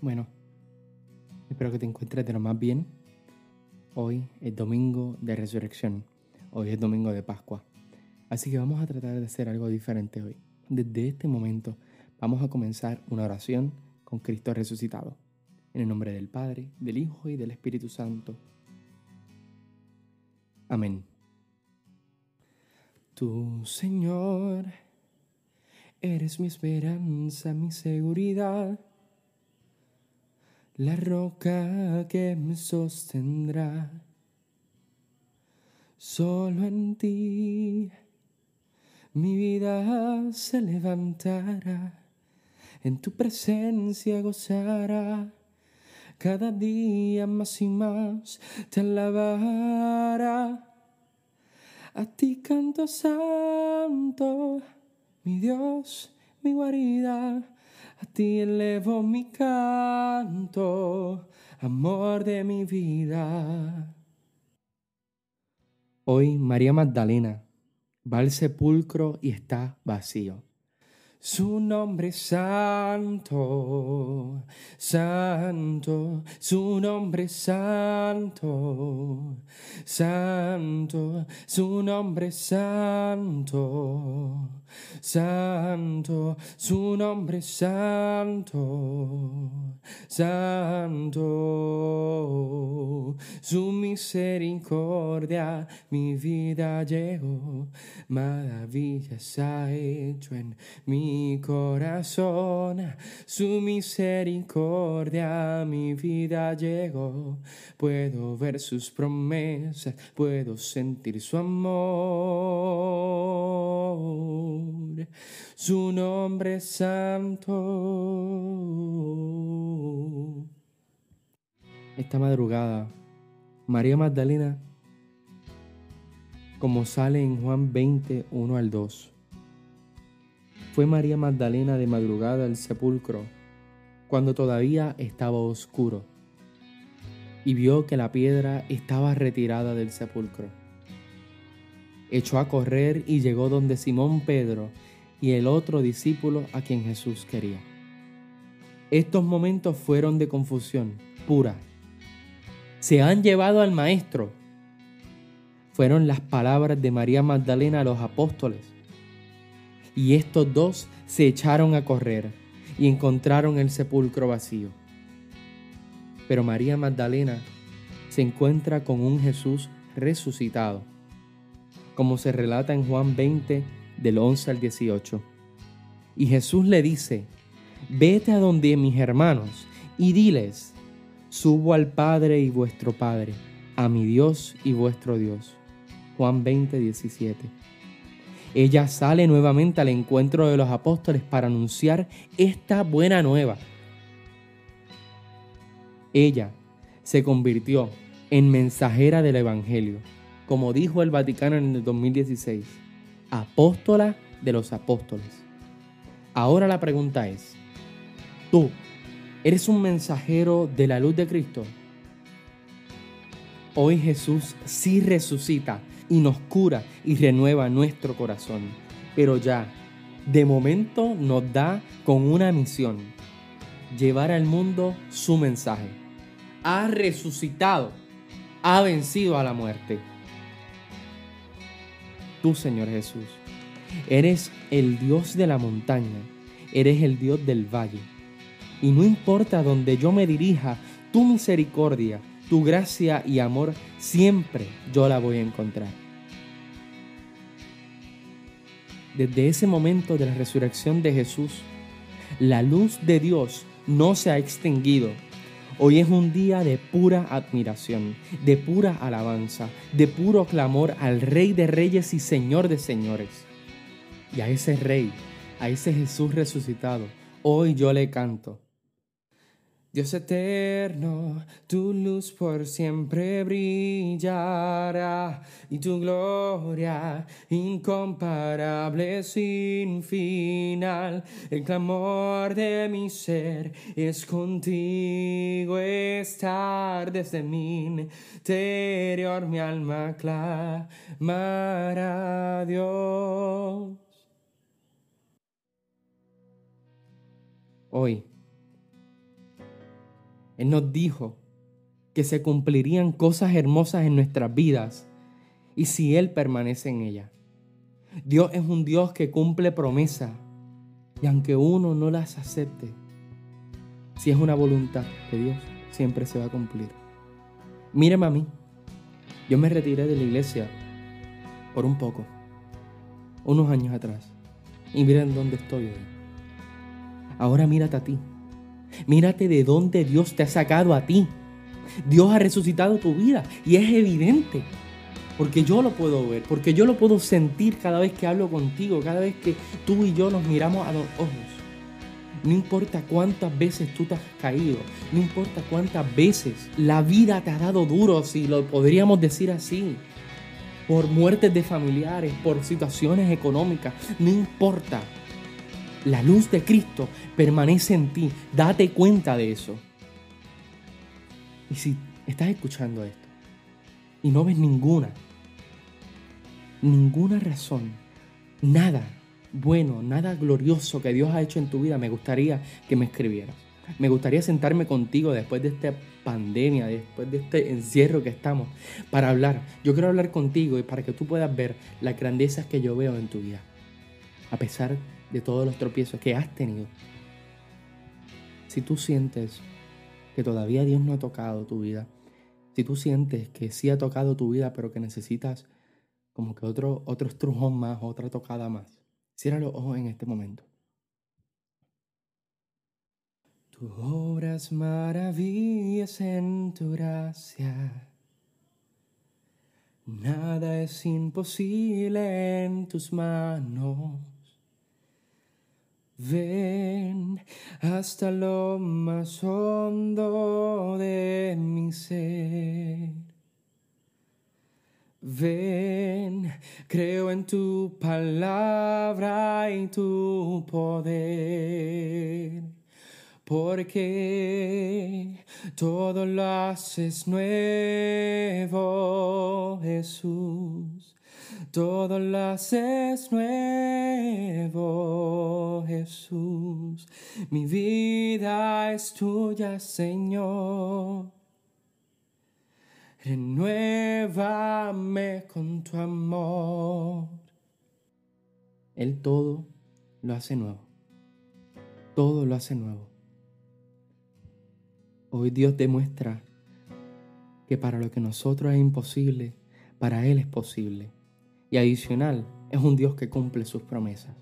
Bueno, espero que te encuentres de lo más bien. Hoy es domingo de resurrección. Hoy es domingo de Pascua. Así que vamos a tratar de hacer algo diferente hoy. Desde este momento vamos a comenzar una oración con Cristo resucitado. En el nombre del Padre, del Hijo y del Espíritu Santo. Amén. Tu Señor, eres mi esperanza, mi seguridad, la roca que me sostendrá. Solo en ti mi vida se levantará, en tu presencia gozará cada día más y más te alabará. A ti canto santo, mi Dios, mi guarida. A ti elevo mi canto, amor de mi vida. Hoy María Magdalena va al sepulcro y está vacío. Su nombre santo, santo, su nombre santo, santo, su nombre santo, santo, su nombre santo, santo, su misericordia mi vida llegó, maravillas ha hecho en mi corazón, su misericordia mi vida llegó. Puedo ver sus promesas, puedo sentir su amor. Su nombre santo. Esta madrugada, María Magdalena, como sale en Juan 20, 1 al 2 fue María Magdalena de madrugada al sepulcro, cuando todavía estaba oscuro, y vio que la piedra estaba retirada del sepulcro. Echó a correr y llegó donde Simón Pedro y el otro discípulo a quien Jesús quería. Estos momentos fueron de confusión pura. Se han llevado al Maestro. Fueron las palabras de María Magdalena a los apóstoles y estos dos se echaron a correr y encontraron el sepulcro vacío. Pero María Magdalena se encuentra con un Jesús resucitado, como se relata en Juan 20 del 11 al 18. Y Jesús le dice, vete a donde mis hermanos y diles, subo al Padre y vuestro Padre, a mi Dios y vuestro Dios. Juan 20, 17 ella sale nuevamente al encuentro de los apóstoles para anunciar esta buena nueva. Ella se convirtió en mensajera del Evangelio, como dijo el Vaticano en el 2016, apóstola de los apóstoles. Ahora la pregunta es, ¿tú eres un mensajero de la luz de Cristo? Hoy Jesús sí resucita y nos cura y renueva nuestro corazón. Pero ya, de momento nos da con una misión, llevar al mundo su mensaje. Ha resucitado, ha vencido a la muerte. Tú, Señor Jesús, eres el Dios de la montaña, eres el Dios del valle. Y no importa donde yo me dirija, tu misericordia tu gracia y amor siempre yo la voy a encontrar. Desde ese momento de la resurrección de Jesús, la luz de Dios no se ha extinguido. Hoy es un día de pura admiración, de pura alabanza, de puro clamor al Rey de Reyes y Señor de Señores. Y a ese Rey, a ese Jesús resucitado, hoy yo le canto. Dios eterno, tu luz por siempre brillará y tu gloria incomparable sin final. El clamor de mi ser es contigo estar desde mi interior, mi alma clamará a Dios. Hoy él nos dijo que se cumplirían cosas hermosas en nuestras vidas y si Él permanece en ellas. Dios es un Dios que cumple promesas y aunque uno no las acepte, si es una voluntad de Dios, siempre se va a cumplir. Míreme a mí. Yo me retiré de la iglesia por un poco, unos años atrás. Y miren dónde estoy hoy. Ahora mírate a ti. Mírate de dónde Dios te ha sacado a ti. Dios ha resucitado tu vida y es evidente. Porque yo lo puedo ver, porque yo lo puedo sentir cada vez que hablo contigo, cada vez que tú y yo nos miramos a los ojos. No importa cuántas veces tú te has caído, no importa cuántas veces la vida te ha dado duro, si lo podríamos decir así, por muertes de familiares, por situaciones económicas, no importa. La luz de Cristo permanece en ti. Date cuenta de eso. Y si estás escuchando esto y no ves ninguna, ninguna razón, nada bueno, nada glorioso que Dios ha hecho en tu vida, me gustaría que me escribieras. Me gustaría sentarme contigo después de esta pandemia, después de este encierro que estamos, para hablar. Yo quiero hablar contigo y para que tú puedas ver las grandezas que yo veo en tu vida. A pesar de todos los tropiezos que has tenido. Si tú sientes que todavía Dios no ha tocado tu vida, si tú sientes que sí ha tocado tu vida, pero que necesitas como que otro, otro estrujón más, otra tocada más, cierra los ojos en este momento. Tu obras maravillas en tu gracia. Nada es imposible en tus manos. Ven hasta lo más hondo de mi ser. Ven, creo en tu palabra y tu poder, porque todo lo haces nuevo, Jesús todo lo haces nuevo, Jesús. Mi vida es tuya, Señor. Renuévame con tu amor. Él todo lo hace nuevo. Todo lo hace nuevo. Hoy Dios demuestra que para lo que nosotros es imposible, para Él es posible. Y adicional, es un Dios que cumple sus promesas.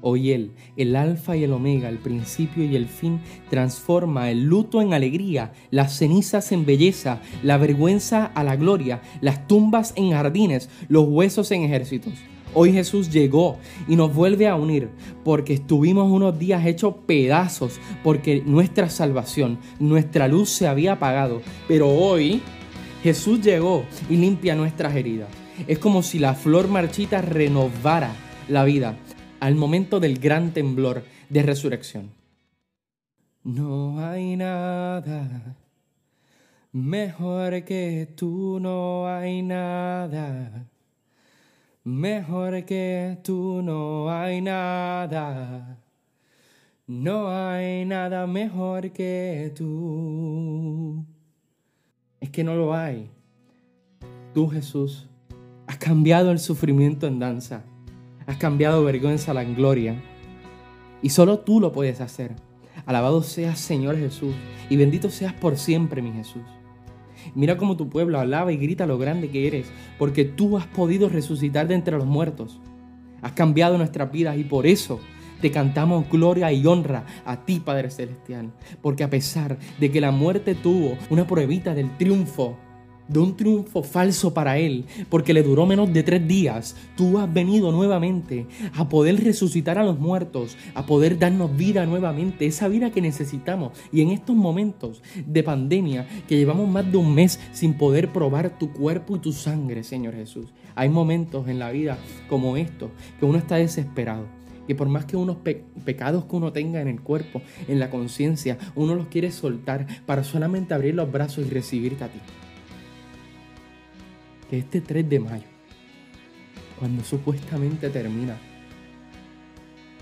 Hoy Él, el alfa y el omega, el principio y el fin, transforma el luto en alegría, las cenizas en belleza, la vergüenza a la gloria, las tumbas en jardines, los huesos en ejércitos. Hoy Jesús llegó y nos vuelve a unir porque estuvimos unos días hechos pedazos, porque nuestra salvación, nuestra luz se había apagado. Pero hoy Jesús llegó y limpia nuestras heridas. Es como si la flor marchita renovara la vida al momento del gran temblor de resurrección. No hay nada mejor que tú, no hay nada. Mejor que tú, no hay nada. No hay nada mejor que tú. Es que no lo hay. Tú, Jesús, Has cambiado el sufrimiento en danza. Has cambiado vergüenza en gloria. Y solo tú lo puedes hacer. Alabado seas Señor Jesús y bendito seas por siempre mi Jesús. Mira cómo tu pueblo alaba y grita lo grande que eres, porque tú has podido resucitar de entre los muertos. Has cambiado nuestras vidas y por eso te cantamos gloria y honra a ti, Padre Celestial. Porque a pesar de que la muerte tuvo una pruebita del triunfo de un triunfo falso para Él, porque le duró menos de tres días, tú has venido nuevamente a poder resucitar a los muertos, a poder darnos vida nuevamente, esa vida que necesitamos. Y en estos momentos de pandemia, que llevamos más de un mes sin poder probar tu cuerpo y tu sangre, Señor Jesús, hay momentos en la vida como estos que uno está desesperado. Que por más que unos pecados que uno tenga en el cuerpo, en la conciencia, uno los quiere soltar para solamente abrir los brazos y recibirte a ti que este 3 de mayo, cuando supuestamente termina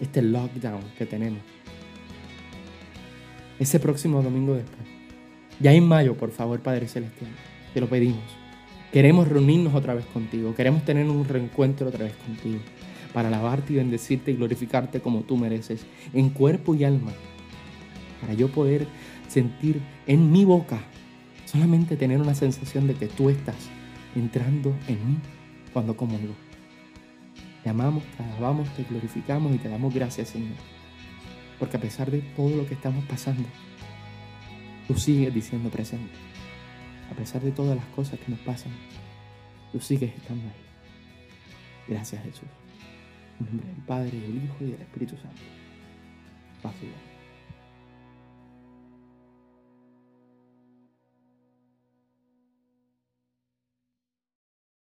este lockdown que tenemos, ese próximo domingo después, ya en mayo, por favor, Padre Celestial, te lo pedimos. Queremos reunirnos otra vez contigo, queremos tener un reencuentro otra vez contigo, para alabarte y bendecirte y glorificarte como tú mereces, en cuerpo y alma, para yo poder sentir en mi boca solamente tener una sensación de que tú estás entrando en mí cuando conmigo. Te amamos, te alabamos, te glorificamos y te damos gracias, Señor. Porque a pesar de todo lo que estamos pasando, tú sigues diciendo presente. A pesar de todas las cosas que nos pasan, tú sigues estando ahí. Gracias, Jesús. En nombre del Padre, del Hijo y del Espíritu Santo. Paz